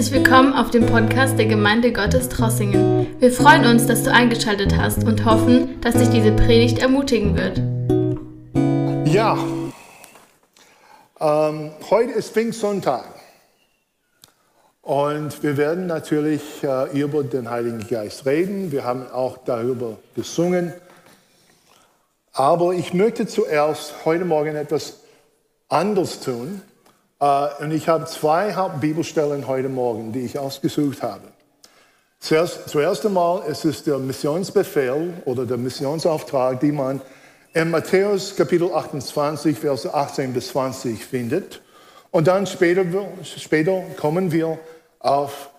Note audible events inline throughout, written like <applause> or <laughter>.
Herzlich willkommen auf dem Podcast der Gemeinde Gottes Trossingen. Wir freuen uns, dass du eingeschaltet hast und hoffen, dass dich diese Predigt ermutigen wird. Ja, ähm, heute ist Pfingstsonntag und wir werden natürlich äh, über den Heiligen Geist reden. Wir haben auch darüber gesungen. Aber ich möchte zuerst heute Morgen etwas anders tun. Äh, und ich habe zwei Hauptbibelstellen heute Morgen, die ich ausgesucht habe. Zuerst, zuerst einmal ist es der Missionsbefehl oder der Missionsauftrag, die man in Matthäus Kapitel 28, Verse 18 bis 20 findet. Und dann später, später kommen wir auf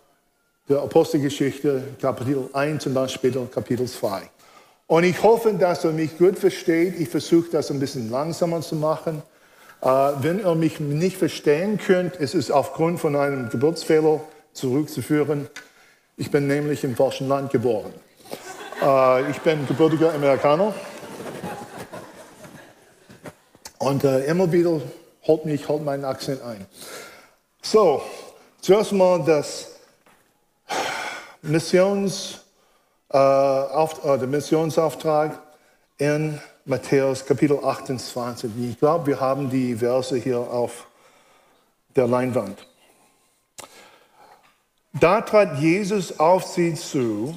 der Apostelgeschichte Kapitel 1 und dann später Kapitel 2. Und ich hoffe, dass ihr mich gut versteht. Ich versuche das ein bisschen langsamer zu machen. Äh, wenn ihr mich nicht verstehen könnt, ist es aufgrund von einem Geburtsfehler zurückzuführen. Ich bin nämlich im falschen Land geboren. Äh, ich bin gebürtiger Amerikaner. Und äh, immer wieder holt mich holt meinen Akzent ein. So, zuerst mal das Missions, äh, auf, äh, der Missionsauftrag in Matthäus Kapitel 28. Ich glaube, wir haben die Verse hier auf der Leinwand. Da trat Jesus auf sie zu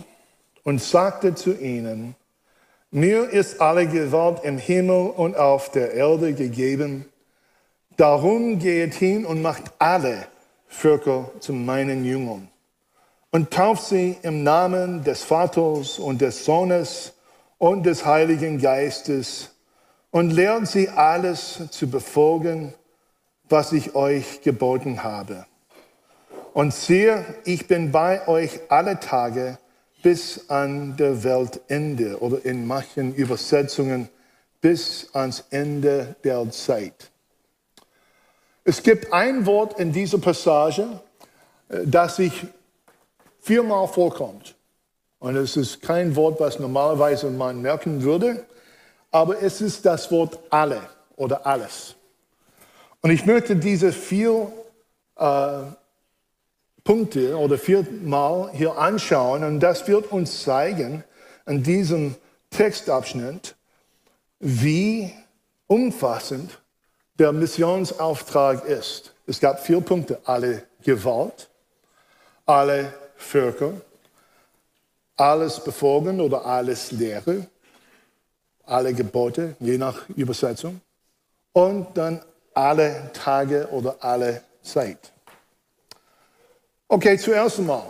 und sagte zu ihnen, mir ist alle Gewalt im Himmel und auf der Erde gegeben. Darum geht hin und macht alle Völker zu meinen Jüngern und tauft sie im Namen des Vaters und des Sohnes und des Heiligen Geistes und lehrt sie alles zu befolgen, was ich euch geboten habe. Und siehe, ich bin bei euch alle Tage bis an der Weltende oder in manchen Übersetzungen bis ans Ende der Zeit. Es gibt ein Wort in dieser Passage, äh, das sich viermal vorkommt. Und es ist kein Wort, was normalerweise man merken würde, aber es ist das Wort alle oder alles. Und ich möchte diese vier äh, Punkte oder viermal hier anschauen und das wird uns zeigen in diesem Textabschnitt, wie umfassend der Missionsauftrag ist. Es gab vier Punkte, alle Gewalt, alle Völker, alles befolgen oder alles Lehre, alle Gebote, je nach Übersetzung, und dann alle Tage oder alle Zeit. Okay, zuerst einmal.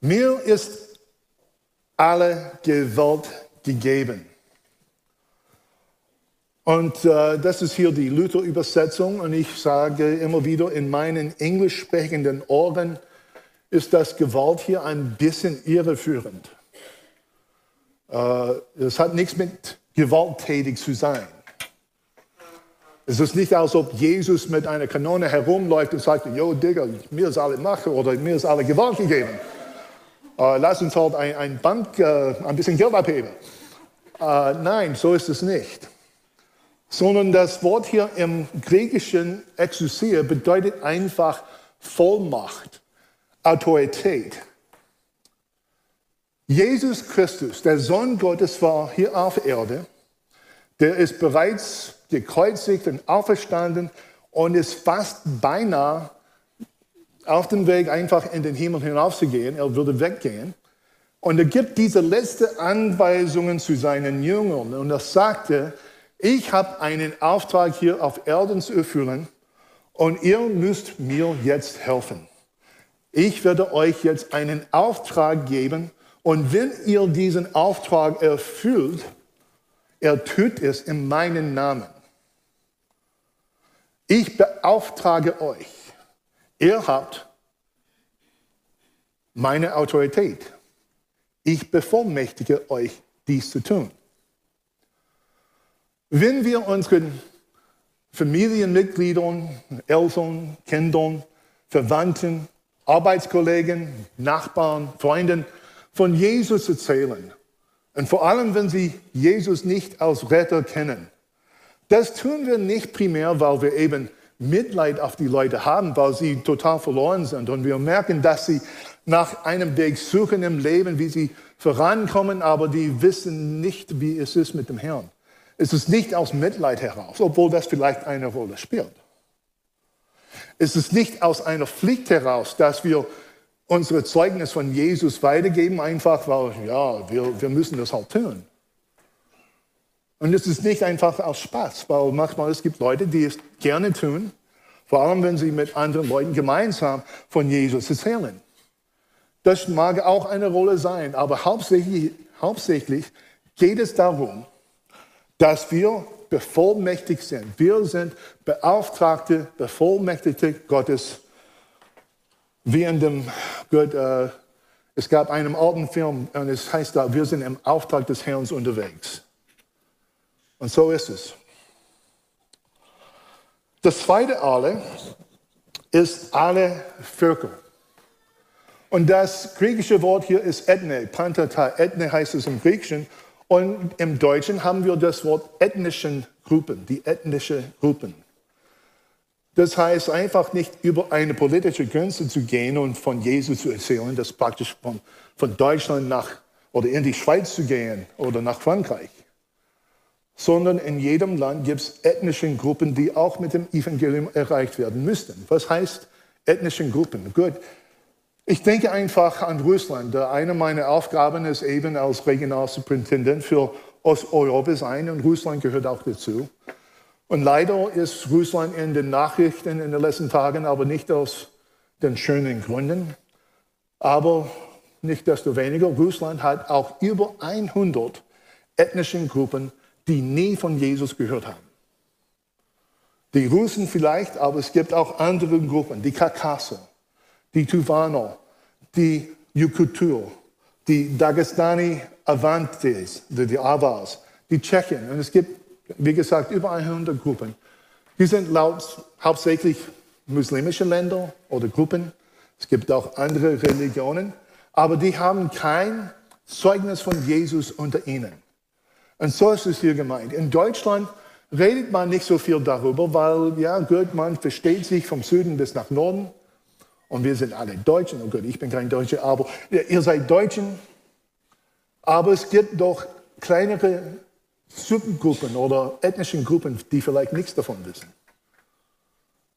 Mir ist alle Gewalt gegeben. Und äh, das ist hier die Luther-Übersetzung. Und ich sage immer wieder in meinen englisch sprechenden Ohren, ist das Gewalt hier ein bisschen irreführend. Äh, es hat nichts mit gewalttätig zu sein. Es ist nicht, als ob Jesus mit einer Kanone herumläuft und sagt, yo Digga, mir ist alle Macht oder mir ist alle Gewalt gegeben. Äh, lass uns halt ein, ein Bank äh, ein bisschen Geld abheben. Nein, so ist es nicht. Sondern das Wort hier im griechischen Exousia bedeutet einfach Vollmacht. Autorität. Jesus Christus, der Sohn Gottes, war hier auf Erde. Der ist bereits gekreuzigt und auferstanden und ist fast beinahe auf dem Weg, einfach in den Himmel hinaufzugehen. Er würde weggehen. Und er gibt diese letzten Anweisungen zu seinen Jüngern. Und er sagte, ich habe einen Auftrag hier auf Erden zu erfüllen und ihr müsst mir jetzt helfen ich werde euch jetzt einen Auftrag geben und wenn ihr diesen Auftrag erfüllt, er tut es in meinen Namen. Ich beauftrage euch. Ihr habt meine Autorität. Ich bevollmächtige euch, dies zu tun. Wenn wir unseren Familienmitgliedern, Eltern, Kindern, Verwandten, Arbeitskollegen, Nachbarn, Freunden von Jesus erzählen. Und vor allem, wenn sie Jesus nicht als Retter kennen. Das tun wir nicht primär, weil wir eben Mitleid auf die Leute haben, weil sie total verloren sind. Und wir merken, dass sie nach einem Weg suchen im Leben, wie sie vorankommen, aber die wissen nicht, wie es ist mit dem Herrn. Es ist nicht aus Mitleid heraus, obwohl das vielleicht eine Rolle spielt. Es ist nicht aus einer Pflicht heraus, dass wir unsere Zeugnis von Jesus weitergeben, einfach weil, ja, wir, wir müssen das halt tun. Und es ist nicht einfach aus Spaß, weil manchmal es gibt Leute, die es gerne tun, vor allem wenn sie mit anderen Leuten gemeinsam von Jesus erzählen. Das mag auch eine Rolle sein, aber hauptsächlich, hauptsächlich geht es darum, dass wir bevollmächtigt sind. Wir sind Beauftragte, Bevollmächtigte Gottes. Wie in dem, Gott, äh, es gab einen alten Film und es heißt da, wir sind im Auftrag des Herrn unterwegs. Und so ist es. Das zweite alle ist alle Völker. Und das griechische Wort hier ist ethne, pantata. Ethne heißt es im Griechischen. Und im Deutschen haben wir das Wort ethnischen Gruppen, die ethnische Gruppen. Das heißt einfach nicht über eine politische Grenze zu gehen und von Jesus zu erzählen, das praktisch von, von Deutschland nach oder in die Schweiz zu gehen oder nach Frankreich sondern in jedem Land gibt es ethnische Gruppen, die auch mit dem Evangelium erreicht werden müssten. Was heißt ethnische Gruppen? Gut, ich denke einfach an Russland. Eine meiner Aufgaben ist eben als Regionalsuperintendent für Osteuropa sein und Russland gehört auch dazu. Und leider ist Russland in den Nachrichten in den letzten Tagen, aber nicht aus den schönen Gründen. Aber nicht desto weniger, Russland hat auch über 100 ethnische Gruppen die nie von Jesus gehört haben. Die Russen vielleicht, aber es gibt auch andere Gruppen, die Kakaser, die Tuvaner, die Yukutur, die Dagestani Avantes, die Avars, die Tschechen. Und es gibt, wie gesagt, über 100 Gruppen. Die sind laut, hauptsächlich muslimische Länder oder Gruppen. Es gibt auch andere Religionen, aber die haben kein Zeugnis von Jesus unter ihnen. Und so ist es hier gemeint. In Deutschland redet man nicht so viel darüber, weil, ja, gut, man versteht sich vom Süden bis nach Norden. Und wir sind alle Deutschen. Oh Gott, ich bin kein Deutscher, aber ihr seid Deutschen. Aber es gibt doch kleinere Subgruppen oder ethnischen Gruppen, die vielleicht nichts davon wissen.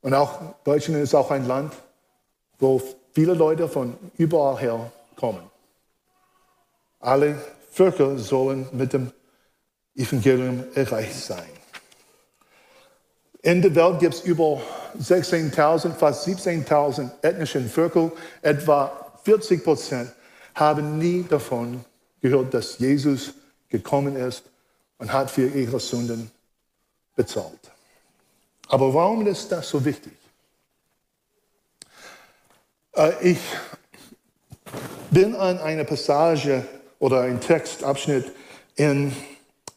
Und auch Deutschland ist auch ein Land, wo viele Leute von überall her kommen. Alle Völker sollen mit dem Evangelium erreicht sein. In der Welt gibt es über 16.000, fast 17.000 ethnische Völker. Etwa 40 Prozent haben nie davon gehört, dass Jesus gekommen ist und hat für ihre Sünden bezahlt. Aber warum ist das so wichtig? Äh, ich bin an eine Passage oder einen Textabschnitt in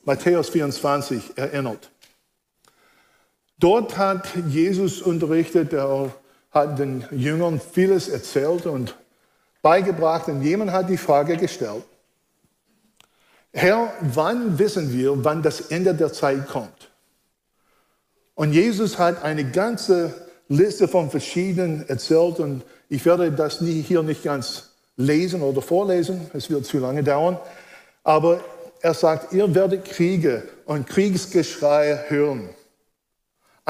Matthäus 24 erinnert. Dort hat Jesus unterrichtet, er hat den Jüngern vieles erzählt und beigebracht und jemand hat die Frage gestellt, Herr, wann wissen wir, wann das Ende der Zeit kommt? Und Jesus hat eine ganze Liste von verschiedenen erzählt und ich werde das hier nicht ganz lesen oder vorlesen, es wird zu lange dauern, aber er sagt, ihr werdet Kriege und Kriegsgeschrei hören.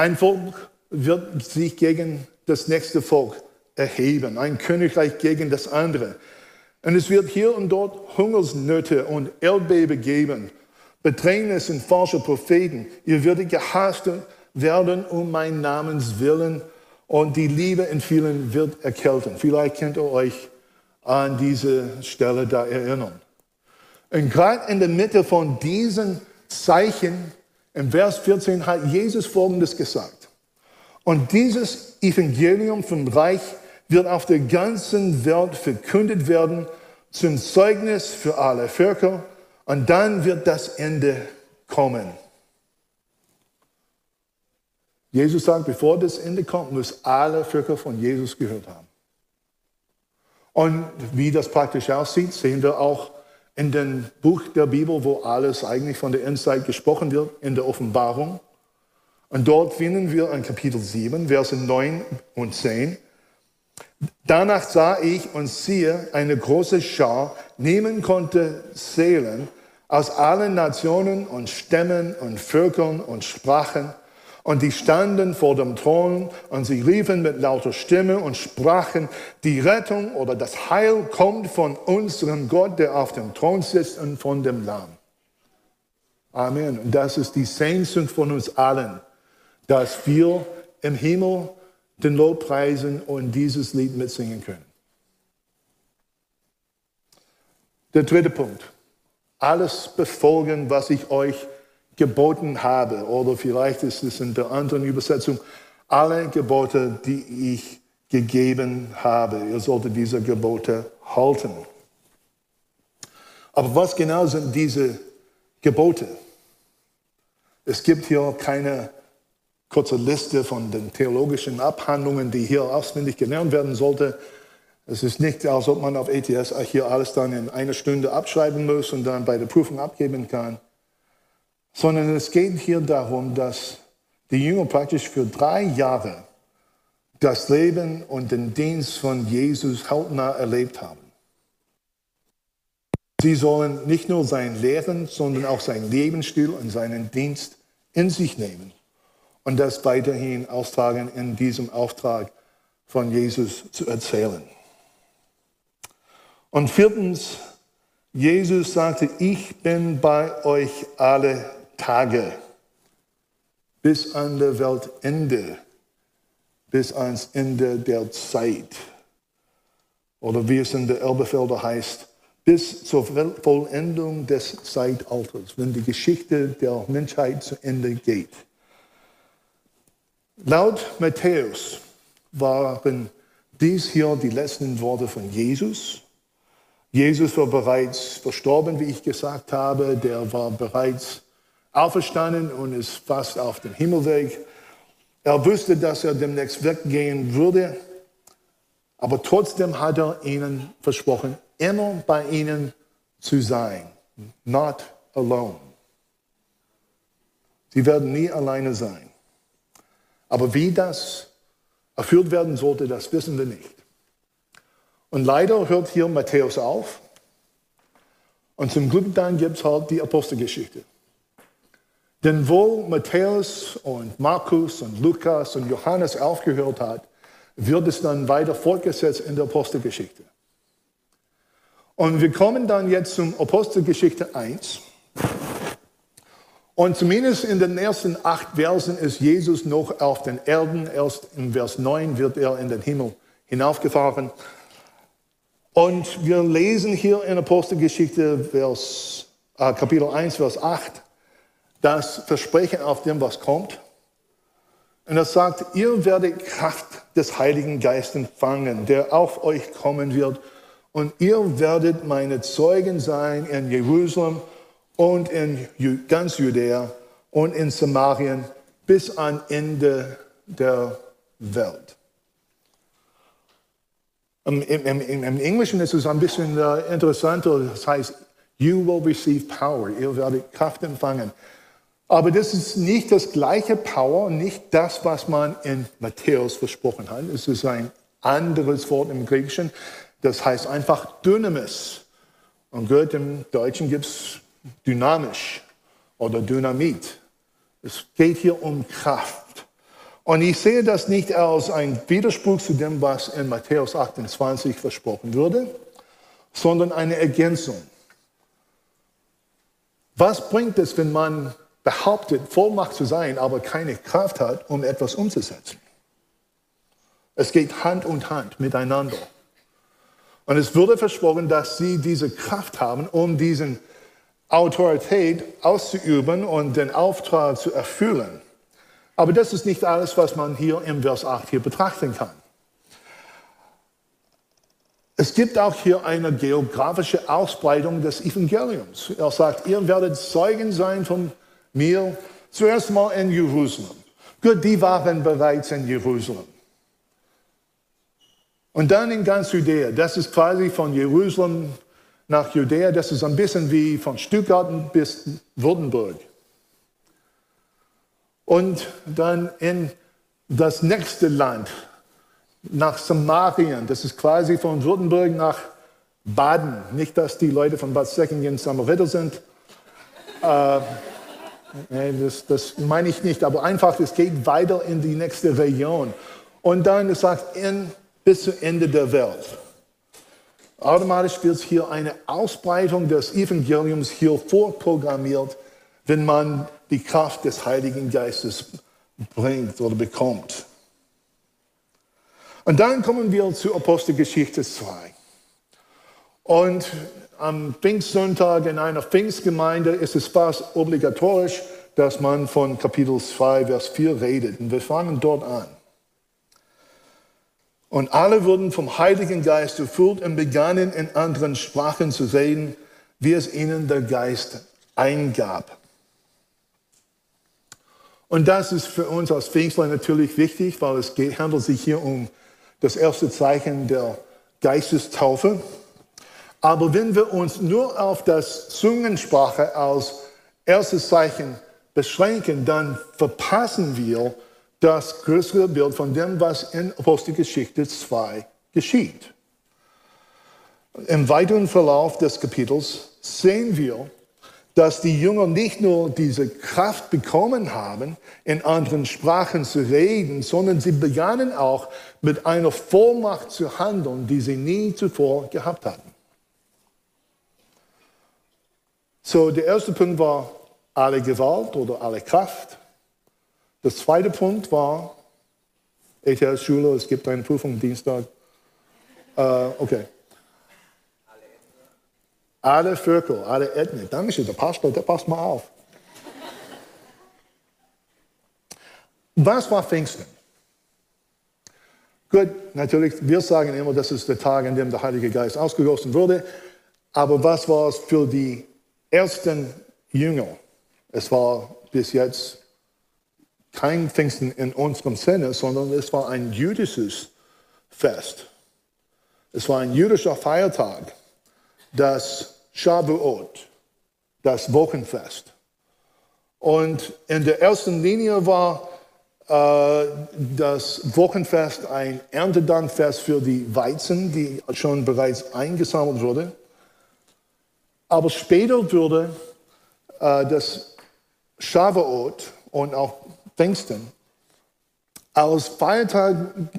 Ein Volk wird sich gegen das nächste Volk erheben, ein Königreich gegen das andere. Und es wird hier und dort Hungersnöte und Erdbeben geben, Bedrängnis und falsche Propheten. Ihr werdet gehasst werden um mein Namens willen und die Liebe in vielen wird erkälten. Vielleicht könnt ihr euch an diese Stelle da erinnern. Und gerade in der Mitte von diesen Zeichen, im Vers 14, hat Jesus Folgendes gesagt. Und dieses Evangelium vom Reich wird auf der ganzen Welt verkündet werden zum Zeugnis für alle Völker und dann wird das Ende kommen. Jesus sagt, bevor das Ende kommt, müssen alle Völker von Jesus gehört haben. Und wie das praktisch aussieht, sehen wir auch in dem Buch der Bibel, wo alles eigentlich von der Endzeit gesprochen wird, in der Offenbarung. Und dort finden wir in Kapitel 7, Verse 9 und 10, Danach sah ich und siehe eine große Schar, nehmen konnte Seelen aus allen Nationen und Stämmen und Völkern und Sprachen. Und die standen vor dem Thron und sie riefen mit lauter Stimme und sprachen, die Rettung oder das Heil kommt von unserem Gott, der auf dem Thron sitzt und von dem Lamm. Amen. Und das ist die Sehnsucht von uns allen, dass wir im Himmel den Lobpreisen und dieses Lied mitsingen können. Der dritte Punkt. Alles befolgen, was ich euch geboten habe. Oder vielleicht ist es in der anderen Übersetzung, alle Gebote, die ich gegeben habe. Ihr solltet diese Gebote halten. Aber was genau sind diese Gebote? Es gibt hier keine kurze Liste von den theologischen Abhandlungen, die hier auswendig gelernt werden sollte. Es ist nicht, als ob man auf ETS hier alles dann in einer Stunde abschreiben muss und dann bei der Prüfung abgeben kann, sondern es geht hier darum, dass die Jünger praktisch für drei Jahre das Leben und den Dienst von Jesus hautnah erlebt haben. Sie sollen nicht nur sein Lehren, sondern auch sein Lebensstil und seinen Dienst in sich nehmen und das weiterhin austragen in diesem Auftrag von Jesus zu erzählen. Und viertens, Jesus sagte, ich bin bei euch alle Tage bis an der Weltende, bis ans Ende der Zeit. Oder wie es in der Elbefelder heißt, bis zur Vollendung des Zeitalters, wenn die Geschichte der Menschheit zu Ende geht. Laut Matthäus waren dies hier die letzten Worte von Jesus. Jesus war bereits verstorben, wie ich gesagt habe. Der war bereits auferstanden und ist fast auf dem Himmelweg. Er wusste, dass er demnächst weggehen würde. Aber trotzdem hat er ihnen versprochen, immer bei ihnen zu sein. Not alone. Sie werden nie alleine sein. Aber wie das erfüllt werden sollte, das wissen wir nicht. Und leider hört hier Matthäus auf. Und zum Glück dann gibt es halt die Apostelgeschichte. Denn wo Matthäus und Markus und Lukas und Johannes aufgehört hat, wird es dann weiter fortgesetzt in der Apostelgeschichte. Und wir kommen dann jetzt zum Apostelgeschichte 1. Und zumindest in den ersten acht Versen ist Jesus noch auf den Erden. Erst in Vers 9 wird er in den Himmel hinaufgefahren. Und wir lesen hier in Apostelgeschichte Vers, äh, Kapitel 1, Vers 8, das Versprechen auf dem, was kommt. Und er sagt, ihr werdet Kraft des Heiligen Geistes empfangen, der auf euch kommen wird. Und ihr werdet meine Zeugen sein in Jerusalem und in ganz Judäa und in Samarien bis an Ende der Welt. Im, im, Im, Englischen ist es ein bisschen äh, interessanter. Das heißt, you will receive power. Ihr werdet Kraft empfangen. Aber das ist nicht das gleiche Power, nicht das, was man in Matthäus versprochen hat. Es ist ein anderes Wort im Griechischen. Das heißt einfach Dynamis. Und gut, im Deutschen gibt es dynamisch oder Dynamit. Es geht hier um Kraft. Und ich sehe das nicht als ein Widerspruch zu dem, was in Matthäus 28 versprochen wurde, sondern eine Ergänzung. Was bringt es, wenn man behauptet, Vollmacht zu sein, aber keine Kraft hat, um etwas umzusetzen? Es geht Hand und Hand miteinander. Und es wurde versprochen, dass sie diese Kraft haben, um diesen Autorität auszuüben und den Auftrag zu erfüllen. Aber das ist nicht alles, was man hier im Vers 8 hier betrachten kann. Es gibt auch hier eine geografische Ausbreitung des Evangeliums. Er sagt, ihr werdet Zeugen sein von mir, zuerst mal in Jerusalem. Gut, die waren bereits in Jerusalem. Und dann in ganz Judäa. Das ist quasi von Jerusalem nach Judäa. Das ist ein bisschen wie von Stuttgart bis Württemberg. und dann in das nächste Land, nach Samarien. Das ist quasi von Württemberg nach Baden. Nicht, dass die Leute von Bad Säckingen Samariter sind. Äh, das, das meine ich nicht, aber einfach, es geht weiter in die nächste Region. Und dann, sagt, in, bis zum Ende der Welt. Automatisch wird hier eine Ausbreitung des Evangeliums hier vorprogrammiert, wenn man die Kraft des Heiligen Geistes bringt oder bekommt. Und dann kommen wir zu Apostelgeschichte 2. Und am Pfingstsonntag in einer Pfingstgemeinde ist es fast obligatorisch, dass man von Kapitel 2, Vers 4 redet. Und wir fangen dort an. Und alle wurden vom Heiligen Geist erfüllt und begannen in anderen Sprachen zu reden, wie es ihnen der Geist eingab. Und das ist für uns als Pfingstler natürlich wichtig, weil es handelt sich hier um das erste Zeichen der Geistestaufe. Aber wenn wir uns nur auf das Zungensprache als erstes Zeichen beschränken, dann verpassen wir das größere Bild von dem, was in Apostelgeschichte 2 geschieht. Im weiteren Verlauf des Kapitels sehen wir, dass die Jünger nicht nur diese Kraft bekommen haben, in anderen Sprachen zu reden, sondern sie begannen auch mit einer Vollmacht zu handeln, die sie nie zuvor gehabt hatten. So, der erste Punkt war alle Gewalt oder alle Kraft. Der zweite Punkt war ETS-Schule, es gibt eine Prüfung Dienstag. Äh, okay. Alle Völker, alle Ethnien. Dankeschön, der Pastor, der passt mal auf. Was war Pfingsten? Gut, natürlich, wir sagen immer, das ist der Tag, an dem der Heilige Geist ausgegossen wurde. Aber was war es für die ersten Jünger? Es war bis jetzt kein Pfingsten in unserem Sinne, sondern es war ein jüdisches Fest. Es war ein jüdischer Feiertag das Shavuot, das Wochenfest. Und in der ersten Linie war äh, das Wochenfest ein Erntedankfest für die Weizen, die schon bereits eingesammelt wurde. Aber später wurde äh, das Shavuot und auch Pfingsten als Feiertag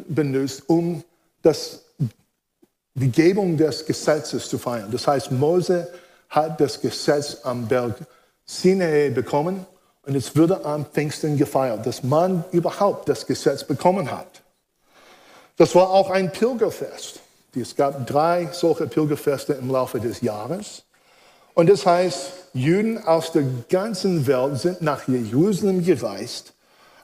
benutzt, um das die Gebung des Gesetzes zu feiern. Das heißt, Mose hat das Gesetz am Berg Sinai bekommen und es wurde am Pfingsten gefeiert, dass man überhaupt das Gesetz bekommen hat. Das war auch ein Pilgerfest. Es gab drei solche Pilgerfeste im Laufe des Jahres. Und das heißt, Juden aus der ganzen Welt sind nach Jerusalem gereist,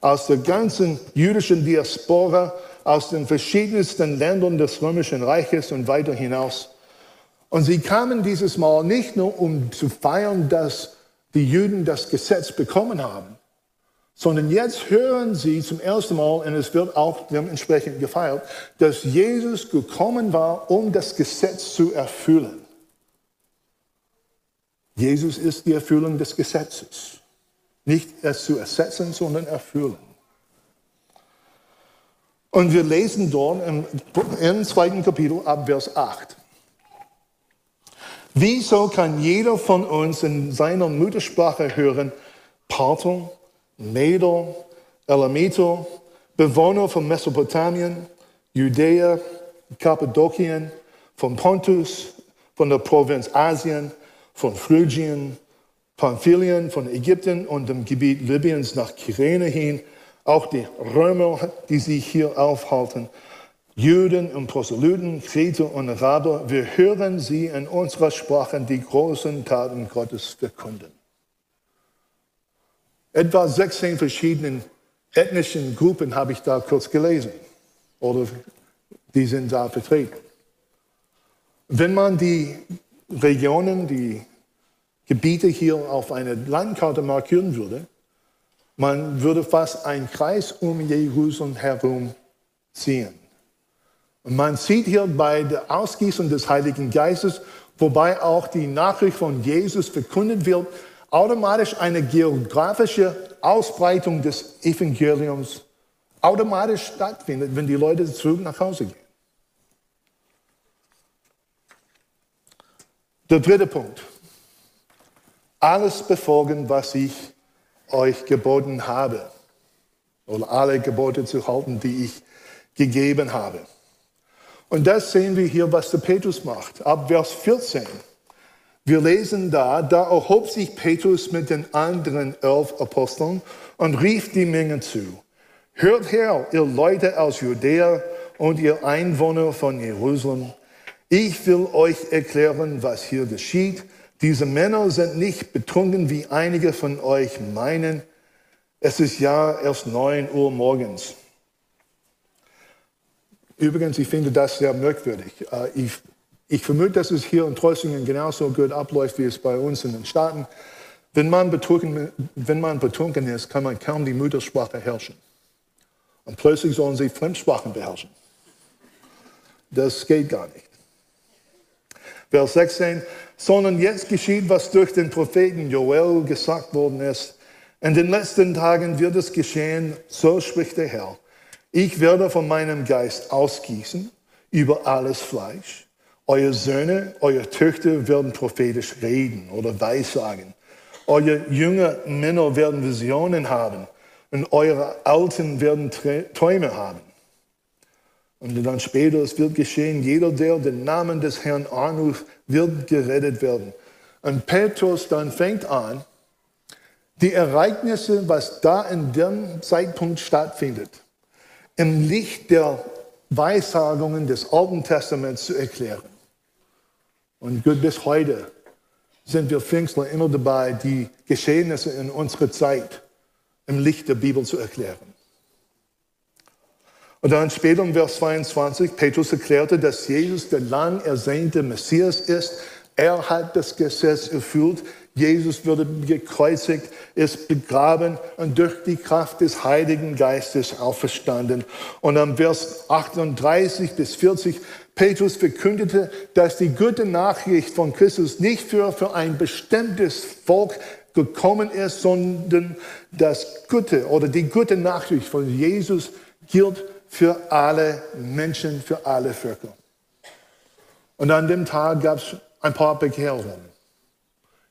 aus der ganzen jüdischen Diaspora aus den verschiedensten Ländern des Römischen Reiches und weiter hinaus. Und sie kamen dieses Mal nicht nur, um zu feiern, dass die Juden das Gesetz bekommen haben, sondern jetzt hören sie zum ersten Mal, und es wird auch dementsprechend gefeiert, dass Jesus gekommen war, um das Gesetz zu erfüllen. Jesus ist die Erfüllung des Gesetzes. Nicht es zu ersetzen, sondern erfüllen. Und wir lesen dort im, im zweiten Kapitel ab Vers 8. Wieso kann jeder von uns in seiner Muttersprache hören, Parther, Meder, Elamiter, Bewohner von Mesopotamien, Judäa, Kappadokien, von Pontus, von der Provinz Asien, von Phrygien, Pamphylien, von Ägypten und dem Gebiet Libyens nach Kyrene hin, auch die Römer, die sich hier aufhalten, Juden und Proselyten, Kreter und Araber, wir hören sie in unserer Sprache die großen Taten Gottes verkünden. Etwa 16 verschiedenen ethnischen Gruppen habe ich da kurz gelesen. Oder die sind da vertreten. Wenn man die Regionen, die Gebiete hier auf einer Landkarte markieren würde, man würde fast einen Kreis um Jerusalem herum ziehen. Und man sieht hier bei der Ausgießung des Heiligen Geistes, wobei auch die Nachricht von Jesus verkündet wird, automatisch eine geografische Ausbreitung des Evangeliums automatisch stattfindet, wenn die Leute zurück nach Hause gehen. Der dritte Punkt. Alles befolgen, was ich euch geboten habe. Oder alle Gebote zu halten, die ich gegeben habe. Und das sehen wir hier, was der Petrus macht. Ab Vers 14. Wir lesen da, da erhob sich Petrus mit den anderen elf Aposteln und rief die Menge zu. Hört her, ihr Leute aus Judäa und ihr Einwohner von Jerusalem. Ich will euch erklären, was hier geschieht. Diese Männer sind nicht betrunken, wie einige von euch meinen. Es ist ja erst neun Uhr morgens. Übrigens, ich finde das sehr merkwürdig. Äh, ich, ich vermute, dass es hier in Trossingen genauso gut abläuft, wie es bei uns in den Staaten. Wenn man betrunken, wenn man betrunken ist, kann man kaum die Muttersprache herrschen. Und plötzlich sollen sie Fremdsprachen beherrschen. Das geht gar nicht. Vers 16, sondern jetzt geschieht, was durch den Propheten Joel gesagt worden ist. In den letzten Tagen wird es geschehen, so spricht der Herr. Ich werde von meinem Geist ausgießen über alles Fleisch. Eure Söhne, eure Töchter werden prophetisch reden oder weissagen. Eure jungen Männer werden Visionen haben und eure Alten werden Träume haben. Und dann später, es wird geschehen, jeder, der den Namen des Herrn anruft, wird gerettet werden. Und Petrus dann fängt an, die Ereignisse, was da in dem Zeitpunkt stattfindet, im Licht der Weissagungen des Alten Testaments zu erklären. Und gut, bis heute sind wir Pfingstler immer dabei, die Geschehnisse in unserer Zeit im Licht der Bibel zu erklären. Und dann später im Vers 22, Petrus erklärte, dass Jesus der lang ersehnte Messias ist. Er hat das Gesetz erfüllt. Jesus wurde gekreuzigt, ist begraben und durch die Kraft des Heiligen Geistes auferstanden. Und am Vers 38 bis 40, Petrus verkündete, dass die gute Nachricht von Christus nicht für, für ein bestimmtes Volk gekommen ist, sondern das Gute oder die gute Nachricht von Jesus gilt für alle Menschen, für alle Völker. Und an dem Tag gab es ein paar Bekehrungen,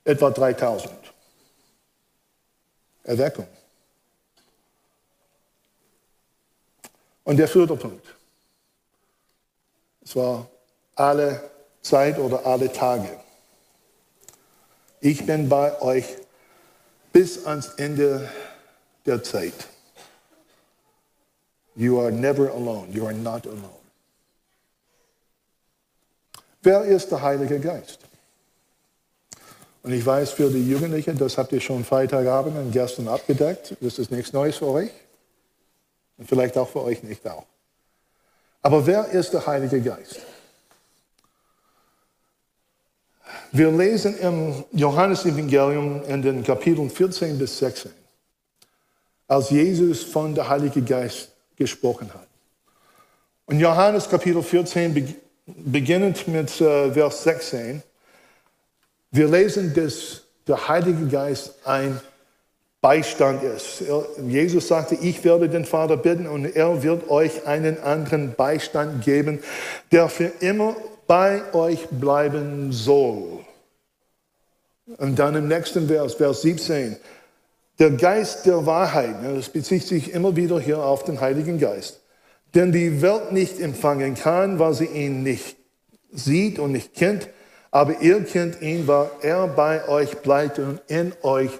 etwa 3000. Erweckung. Und der vierte Punkt. Es war alle Zeit oder alle Tage. Ich bin bei euch bis ans Ende der Zeit. You are never alone. You are not alone. Wer ist der Heilige Geist? Und ich weiß, für die Jugendlichen, das habt ihr schon Freitagabend und gestern abgedeckt. Das ist nichts Neues für euch. Und vielleicht auch für euch nicht auch. Aber wer ist der Heilige Geist? Wir lesen im Johannesevangelium in den Kapiteln 14 bis 16, als Jesus von der Heilige Geist gesprochen hat. Und Johannes Kapitel 14, beginnend mit äh, Vers 16, wir lesen, dass der Heilige Geist ein Beistand ist. Jesus sagte, ich werde den Vater bitten und er wird euch einen anderen Beistand geben, der für immer bei euch bleiben soll. Und dann im nächsten Vers, Vers 17, der Geist der Wahrheit, ne, das bezieht sich immer wieder hier auf den Heiligen Geist, den die Welt nicht empfangen kann, weil sie ihn nicht sieht und nicht kennt, aber ihr kennt ihn, weil er bei euch bleibt und in euch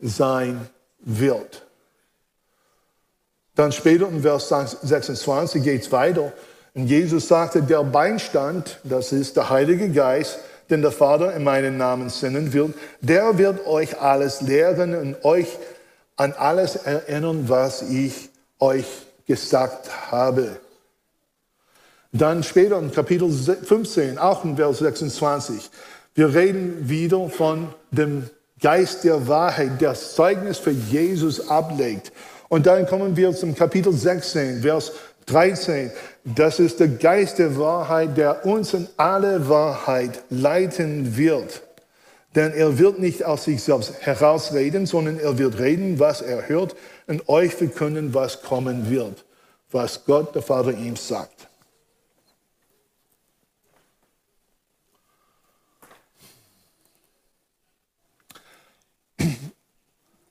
sein wird. Dann später in Vers 26 geht es weiter. Und Jesus sagte, der Beinstand, das ist der Heilige Geist, den der Vater in meinen Namen senden wird, der wird euch alles lehren und euch an alles erinnern, was ich euch gesagt habe. Dann später in Kapitel 15, auch in Vers 26, wir reden wieder von dem Geist der Wahrheit, der Zeugnis für Jesus ablegt. Und dann kommen wir zum Kapitel 16, Vers 13. Das ist der Geist der Wahrheit, der uns in alle Wahrheit leiten wird. Denn er wird nicht aus sich selbst herausreden, sondern er wird reden, was er hört und euch verkünden, was kommen wird, was Gott, der Vater, ihm sagt.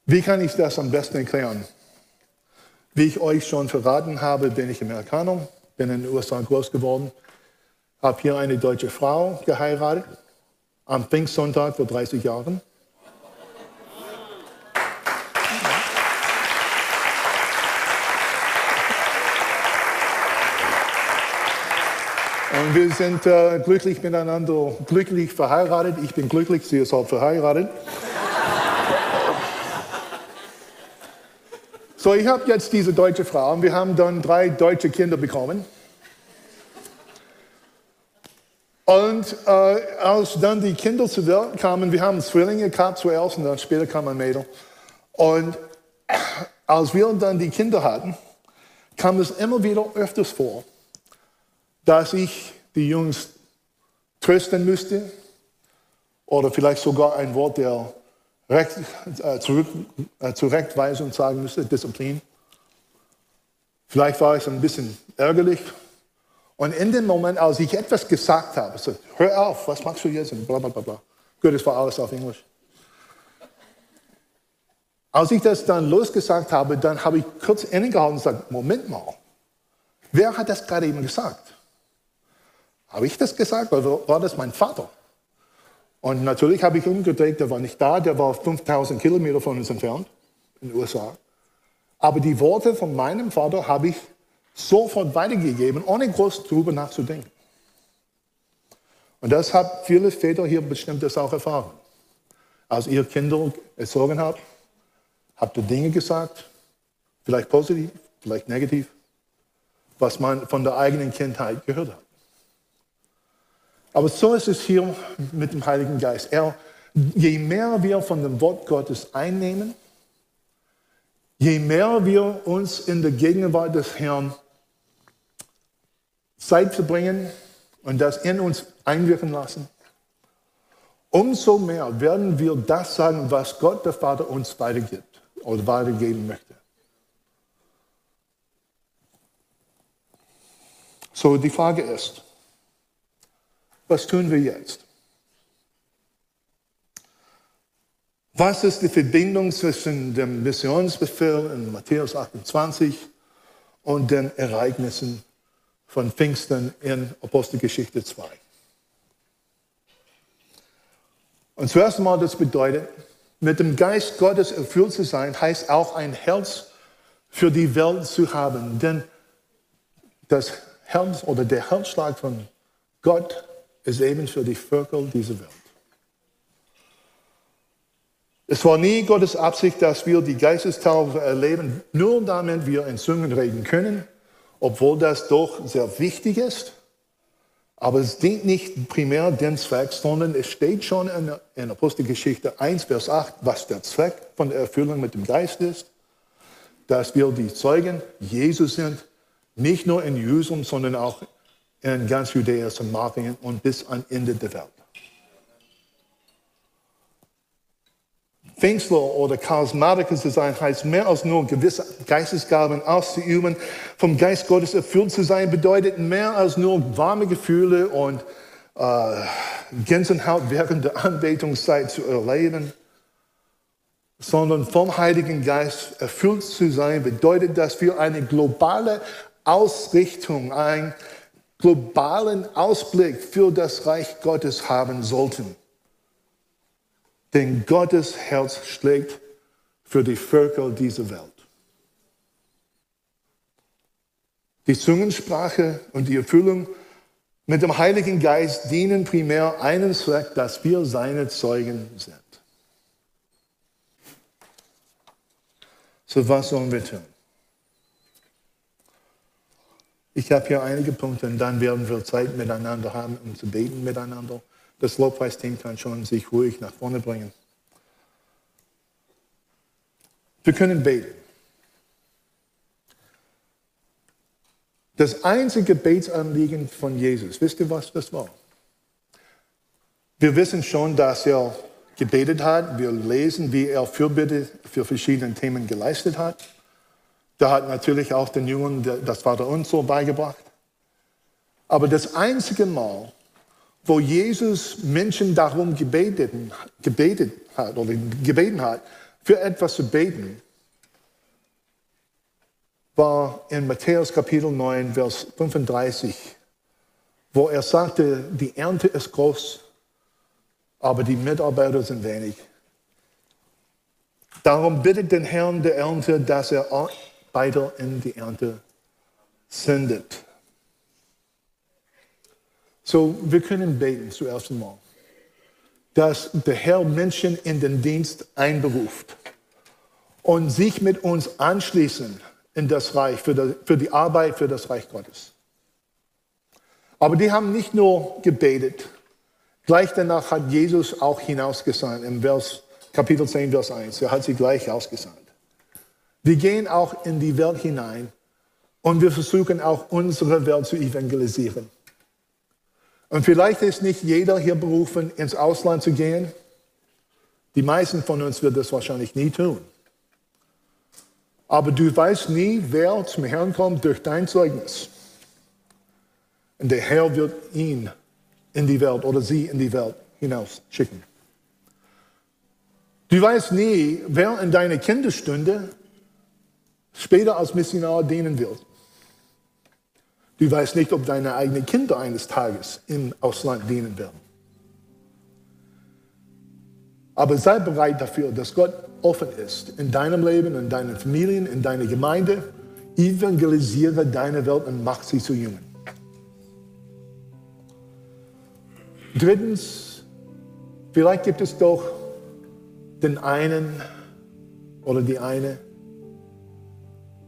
Wie kann ich das am besten erklären? Wie ich euch schon verraten habe, bin ich Amerikaner, bin in den USA groß geworden, habe hier eine deutsche Frau geheiratet, am Pfingstsonntag vor 30 Jahren. Und wir sind äh, glücklich miteinander, glücklich verheiratet. Ich bin glücklich, sie ist auch verheiratet. So, ich habe jetzt diese deutsche Frau und wir haben dann drei deutsche Kinder bekommen. Und äh, als dann die Kinder zur Welt kamen, wir haben Zwillinge gehabt zuerst und dann später kam ein Mädel. Und als wir dann die Kinder hatten, kam es immer wieder öfters vor, dass ich die Jungs trösten müsste oder vielleicht sogar ein Wort der Recht, äh, zurück, äh, Zurechtweisung sagen müsste, Disziplin. Vielleicht war ich ein bisschen ärgerlich. Und in dem Moment, als ich etwas gesagt habe, so, hör auf, was machst du jetzt? Und bla bla bla bla. Gut, es war alles auf Englisch. Als ich das dann losgesagt habe, dann habe ich kurz innegehalten und gesagt, Moment mal, wer hat das gerade eben gesagt? Habe ich das gesagt oder war das mein Vater? Und natürlich habe ich umgedreht, der war nicht da, der war 5000 Kilometer von uns entfernt, in den USA. Aber die Worte von meinem Vater habe ich sofort weitergegeben, ohne groß darüber nachzudenken. Und das haben viele Väter hier bestimmt das auch erfahren. Als ihr Kinder erzogen habt, habt ihr Dinge gesagt, vielleicht positiv, vielleicht negativ, was man von der eigenen Kindheit gehört hat. Aber so ist es hier mit dem Heiligen Geist. Er, je mehr wir von dem Wort Gottes einnehmen, je mehr wir uns in der Gegenwart des Herrn Zeit verbringen und das in uns einwirken lassen, umso mehr werden wir das sagen, was Gott der Vater uns weitergibt oder weitergeben möchte. So die Frage ist, was tun wir jetzt? Was ist die Verbindung zwischen dem Missionsbefehl in Matthäus 28 und den Ereignissen von Pfingsten in Apostelgeschichte 2? Und zuerst einmal, das bedeutet, mit dem Geist Gottes erfüllt zu sein, heißt auch ein Herz für die Welt zu haben. Denn das Herz oder der Herzschlag von Gott ist eben für die Völker dieser Welt. Es war nie Gottes Absicht, dass wir die Geistestaufe erleben, nur damit wir in Zungen reden können, obwohl das doch sehr wichtig ist. Aber es dient nicht primär dem Zweck, sondern es steht schon in, in Apostelgeschichte 1, Vers 8, was der Zweck von der Erfüllung mit dem Geist ist, dass wir die Zeugen Jesus sind, nicht nur in Jerusalem, sondern auch in ganz Judäa, Samarien und bis ans Ende der Welt. Pfingstler oder Charismatiker zu sein, heißt mehr als nur gewisse Geistesgaben auszuüben. Vom Geist Gottes erfüllt zu sein, bedeutet mehr als nur warme Gefühle und äh, Gänsehaut während der Anbetungszeit zu erleben. Sondern vom Heiligen Geist erfüllt zu sein, bedeutet, dass wir eine globale Ausrichtung, ein globalen Ausblick für das Reich Gottes haben sollten. Denn Gottes Herz schlägt für die Völker dieser Welt. Die Zungensprache und die Erfüllung mit dem Heiligen Geist dienen primär einem Zweck, dass wir seine Zeugen sind. So was sollen wir tun? Ich habe hier einige Punkte und dann werden wir Zeit miteinander haben, um zu beten miteinander. Das Lobpreisteam kann schon sich ruhig nach vorne bringen. Wir können beten. Das einzige Gebetsanliegen von Jesus, wisst ihr, was das war? Wir wissen schon, dass er gebetet hat. Wir lesen, wie er Fürbitte für verschiedene Themen geleistet hat. Da hat natürlich auch den Jungen das Vater uns so beigebracht. Aber das einzige Mal, wo Jesus Menschen darum gebetet, gebetet hat oder gebeten hat, für etwas zu beten, war in Matthäus Kapitel 9, Vers 35, wo er sagte, die Ernte ist groß, aber die Mitarbeiter sind wenig. Darum bittet den Herrn der Ernte, dass er Arbeiter in die Ernte sendet. So, wir können beten zuerst einmal, dass der Herr Menschen in den Dienst einberuft und sich mit uns anschließen in das Reich, für die, für die Arbeit für das Reich Gottes. Aber die haben nicht nur gebetet, gleich danach hat Jesus auch hinausgesandt, im Vers, Kapitel 10, Vers 1. Er hat sie gleich ausgesandt. Wir gehen auch in die Welt hinein und wir versuchen auch unsere Welt zu evangelisieren. Und vielleicht ist nicht jeder hier berufen, ins Ausland zu gehen. Die meisten von uns wird das wahrscheinlich nie tun. Aber du weißt nie, wer zum Herrn kommt durch dein Zeugnis. Und der Herr wird ihn in die Welt oder sie in die Welt hinaus schicken. Du weißt nie, wer in deiner Kinderstunde später als Missionar dienen wird. Du weißt nicht, ob deine eigenen Kinder eines Tages im Ausland dienen werden. Aber sei bereit dafür, dass Gott offen ist in deinem Leben, in deinen Familien, in deiner Gemeinde. Evangelisiere deine Welt und mach sie zu Jungen. Drittens, vielleicht gibt es doch den einen oder die eine.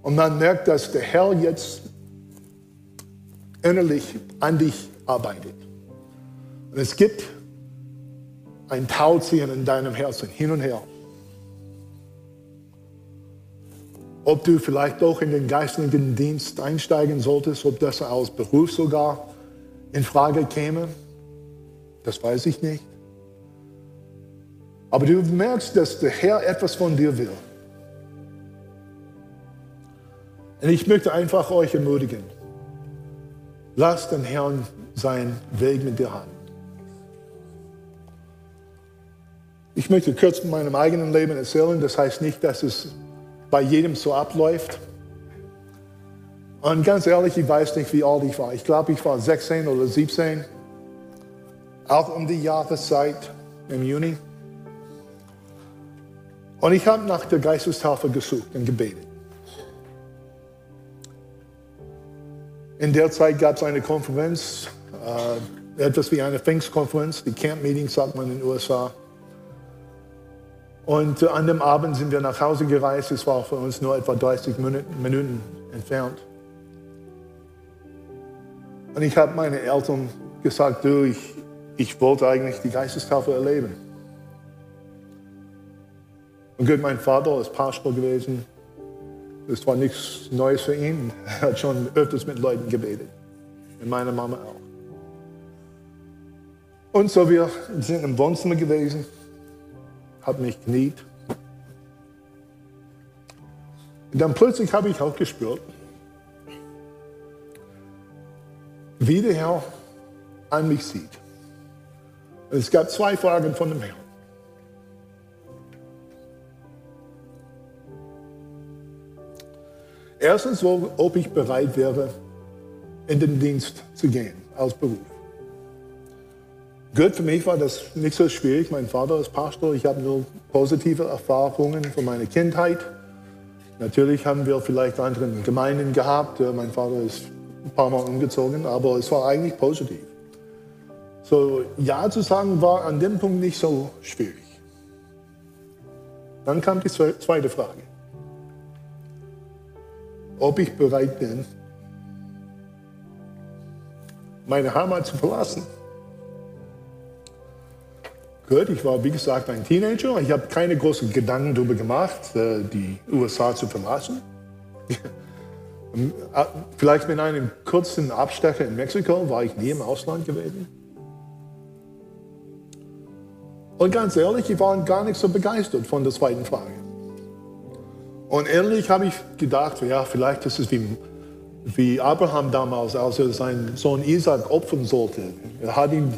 Und man merkt, dass der Herr jetzt innerlich an dich arbeitet. Und es gibt ein Tauziehen in deinem Herzen hin und her. Ob du vielleicht auch in den geistlichen Dienst einsteigen solltest, ob das als Beruf sogar in Frage käme, das weiß ich nicht. Aber du merkst, dass der Herr etwas von dir will. Und ich möchte einfach euch ermutigen, lasst den Herrn seinen Weg mit dir haben. Ich möchte kurz von meinem eigenen Leben erzählen. Das heißt nicht, dass es bei jedem so abläuft. Und ganz ehrlich, ich weiß nicht, wie alt ich war. Ich glaube, ich war 16 oder 17 auch um die Jahreszeit im Juni. Und ich habe nach der Geistestaufe gesucht und gebetet. In der Zeit gab es eine Konferenz, äh, etwas wie eine Pfingstkonferenz, die Camp Meeting sagt man in den USA. Und äh, an dem Abend sind wir nach Hause gereist. Es war für uns nur etwa 30 Minuten, Minuten entfernt. Und ich habe meinen Eltern gesagt, du, ich, ich wollte eigentlich die Geistestaufe erleben. Und gut, mein Vater ist Pastor gewesen. Das war nichts Neues für ihn. Er hat schon öfters mit Leuten gebetet. Und meine Mama auch. Und so, wir sind im Wohnzimmer gewesen, hat mich kniet. Und dann plötzlich habe ich auch gespürt, wie der Herr an mich sieht. Es gab zwei Fragen von dem Herrn. Erstens, ob ich bereit wäre, in den Dienst zu gehen, als Beruf. Gut, für mich war das nicht so schwierig. Mein Vater ist Pastor. Ich habe nur positive Erfahrungen von meiner Kindheit. Natürlich haben wir vielleicht andere Gemeinden gehabt. Mein Vater ist ein paar Mal umgezogen, aber es war eigentlich positiv. So, Ja zu sagen war an dem Punkt nicht so schwierig. Dann kam die zweite Frage. Ob ich bereit bin, meine Heimat zu verlassen. Gut, ich war wie gesagt ein Teenager. Ich habe keine großen Gedanken darüber gemacht, äh, die USA zu verlassen. <laughs> Vielleicht mit einem kurzen Abstecher in Mexiko war ich nie im Ausland gewesen. Und ganz ehrlich, ich war gar nicht so begeistert von der zweiten Frage. Und ehrlich habe ich gedacht, ja, vielleicht ist es wie, wie Abraham damals, als er seinen Sohn Isaac opfern sollte. Er hat ihn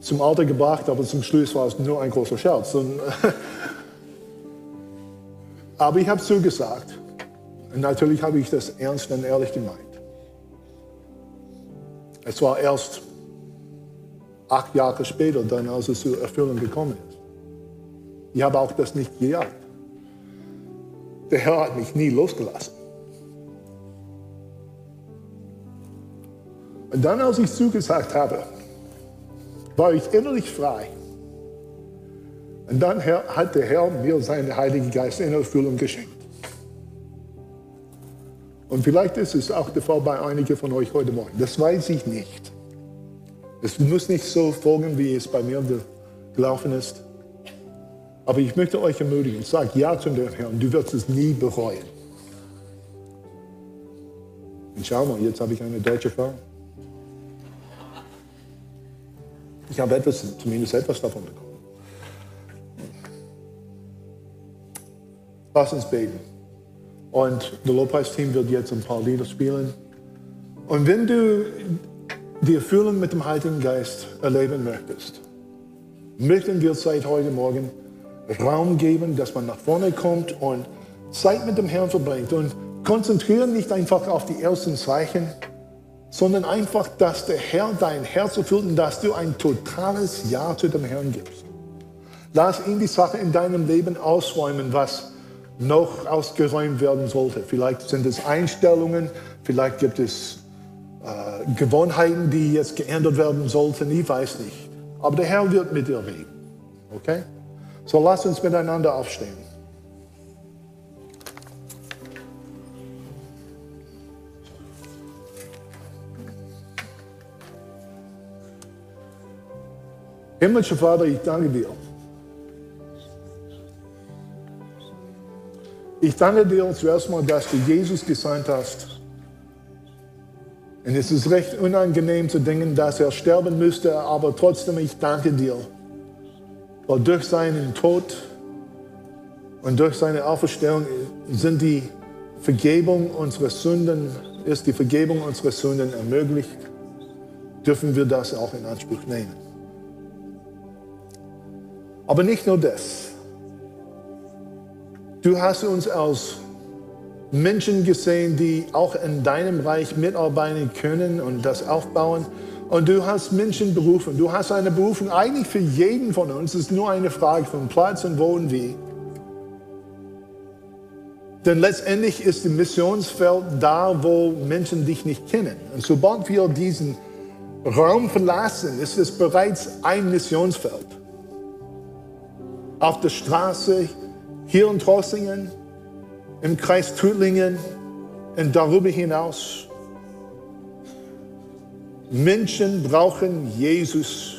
zum Alter gebracht, aber zum Schluss war es nur ein großer Scherz. Und, <laughs> aber ich habe zugesagt. Und natürlich habe ich das ernst und ehrlich gemeint. Es war erst acht Jahre später, dann als es zur Erfüllung gekommen ist. Ich habe auch das nicht gejagt. Der Herr hat mich nie losgelassen. Und dann, als ich zugesagt habe, war ich innerlich frei. Und dann hat der Herr mir seinen Heiligen Geist in Erfüllung geschenkt. Und vielleicht ist es auch der Fall bei einigen von euch heute Morgen. Das weiß ich nicht. Es muss nicht so folgen, wie es bei mir gelaufen ist. Aber ich möchte euch ermutigen, sag Ja zu dem Herrn, du wirst es nie bereuen. Und schau mal, jetzt habe ich eine deutsche Frau. Ich habe etwas, zumindest etwas davon bekommen. Lass uns beten. Und das Lobpreisteam wird jetzt ein paar Lieder spielen. Und wenn du die Erfüllung mit dem Heiligen Geist erleben möchtest, möchten wir seit heute Morgen Raum geben, dass man nach vorne kommt und Zeit mit dem Herrn verbringt. Und konzentriere nicht einfach auf die ersten Zeichen, sondern einfach, dass der Herr dein Herz erfüllt und dass du ein totales Ja zu dem Herrn gibst. Lass ihn die Sache in deinem Leben ausräumen, was noch ausgeräumt werden sollte. Vielleicht sind es Einstellungen, vielleicht gibt es äh, Gewohnheiten, die jetzt geändert werden sollten, ich weiß nicht. Aber der Herr wird mit dir reden. Okay? So lass uns miteinander aufstehen. Himmlischer Vater, ich danke dir Ich danke dir zuerst mal, dass du Jesus gesandt hast. Und es ist recht unangenehm zu denken, dass er sterben müsste, aber trotzdem, ich danke dir. Weil durch seinen Tod und durch seine Auferstehung sind die Vergebung unserer Sünden, ist die Vergebung unserer Sünden ermöglicht, dürfen wir das auch in Anspruch nehmen. Aber nicht nur das. Du hast uns als Menschen gesehen, die auch in deinem Reich mitarbeiten können und das aufbauen. Und du hast Menschen berufen. Du hast eine Berufung eigentlich für jeden von uns. Es ist nur eine Frage von Platz und wo und wie. Denn letztendlich ist das Missionsfeld da, wo Menschen dich nicht kennen. Und sobald wir diesen Raum verlassen, ist es bereits ein Missionsfeld. Auf der Straße, hier in Trossingen, im Kreis Tübingen und darüber hinaus. Menschen brauchen Jesus.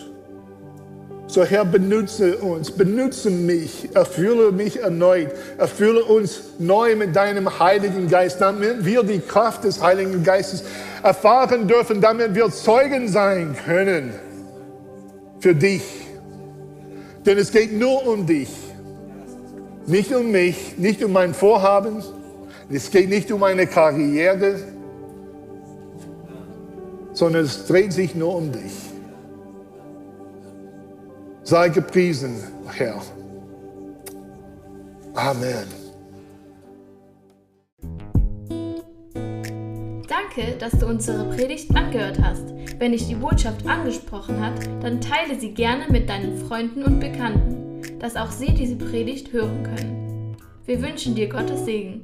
So Herr, benutze uns, benutze mich, erfülle mich erneut, erfülle uns neu mit deinem Heiligen Geist, damit wir die Kraft des Heiligen Geistes erfahren dürfen, damit wir Zeugen sein können für dich. Denn es geht nur um dich. Nicht um mich, nicht um mein Vorhaben. Es geht nicht um meine Karriere, sondern es dreht sich nur um dich. Sei gepriesen, Herr. Amen. Danke, dass du unsere Predigt angehört hast. Wenn dich die Botschaft angesprochen hat, dann teile sie gerne mit deinen Freunden und Bekannten dass auch sie diese Predigt hören können. Wir wünschen dir Gottes Segen.